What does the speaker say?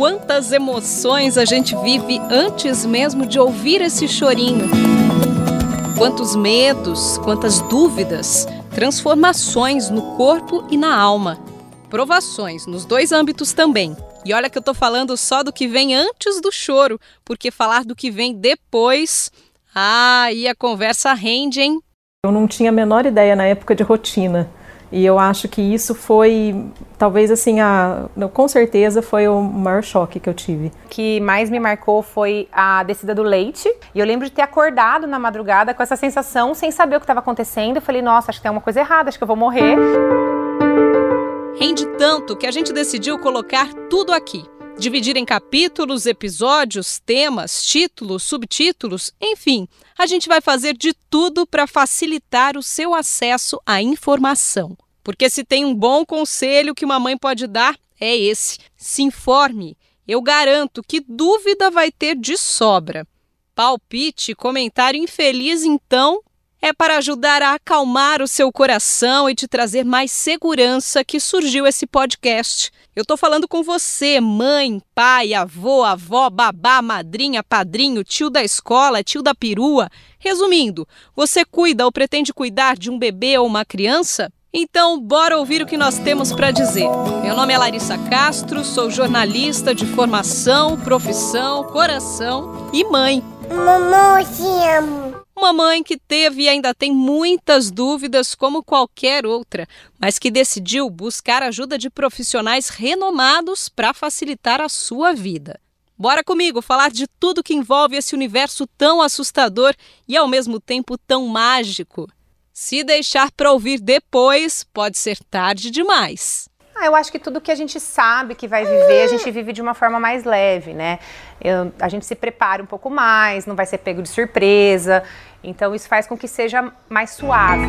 Quantas emoções a gente vive antes mesmo de ouvir esse chorinho. Quantos medos, quantas dúvidas, transformações no corpo e na alma. Provações nos dois âmbitos também. E olha que eu tô falando só do que vem antes do choro, porque falar do que vem depois. Ah, e a conversa rende, hein? Eu não tinha a menor ideia na época de rotina. E eu acho que isso foi, talvez assim, a, com certeza foi o maior choque que eu tive. O que mais me marcou foi a descida do leite. E eu lembro de ter acordado na madrugada com essa sensação, sem saber o que estava acontecendo. Eu falei, nossa, acho que tem uma coisa errada, acho que eu vou morrer. Rende tanto que a gente decidiu colocar tudo aqui. Dividir em capítulos, episódios, temas, títulos, subtítulos, enfim, a gente vai fazer de tudo para facilitar o seu acesso à informação. Porque se tem um bom conselho que uma mãe pode dar, é esse: se informe. Eu garanto que dúvida vai ter de sobra. Palpite, comentário infeliz, então, é para ajudar a acalmar o seu coração e te trazer mais segurança que surgiu esse podcast. Eu estou falando com você, mãe, pai, avô, avó, babá, madrinha, padrinho, tio da escola, tio da perua. Resumindo, você cuida ou pretende cuidar de um bebê ou uma criança? Então, bora ouvir o que nós temos para dizer. Meu nome é Larissa Castro, sou jornalista de formação, profissão, coração e mãe. Mamãe, te amo. Uma mãe que teve e ainda tem muitas dúvidas, como qualquer outra, mas que decidiu buscar ajuda de profissionais renomados para facilitar a sua vida. Bora comigo falar de tudo que envolve esse universo tão assustador e ao mesmo tempo tão mágico. Se deixar para ouvir depois, pode ser tarde demais. Ah, eu acho que tudo que a gente sabe que vai viver, a gente vive de uma forma mais leve, né? Eu, a gente se prepara um pouco mais, não vai ser pego de surpresa. Então isso faz com que seja mais suave.